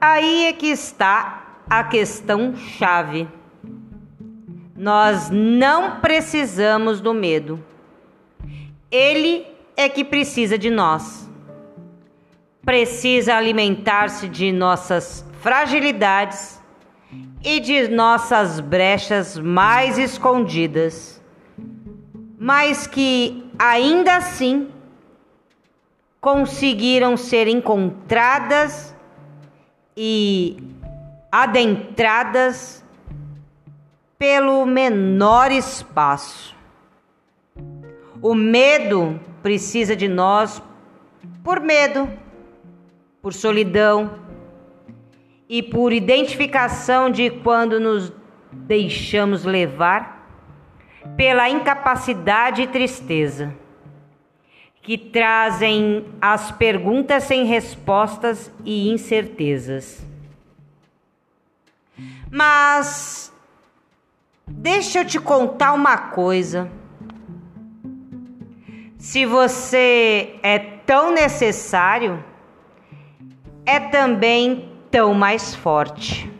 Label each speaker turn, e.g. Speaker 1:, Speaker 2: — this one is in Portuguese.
Speaker 1: Aí é que está a questão chave. Nós não precisamos do medo. Ele é que precisa de nós. Precisa alimentar-se de nossas fragilidades e de nossas brechas mais escondidas, mas que ainda assim conseguiram ser encontradas e adentradas pelo menor espaço. O medo precisa de nós por medo, por solidão e por identificação de quando nos deixamos levar pela incapacidade e tristeza que trazem as perguntas sem respostas e incertezas. Mas deixa eu te contar uma coisa. Se você é tão necessário, é também tão mais forte.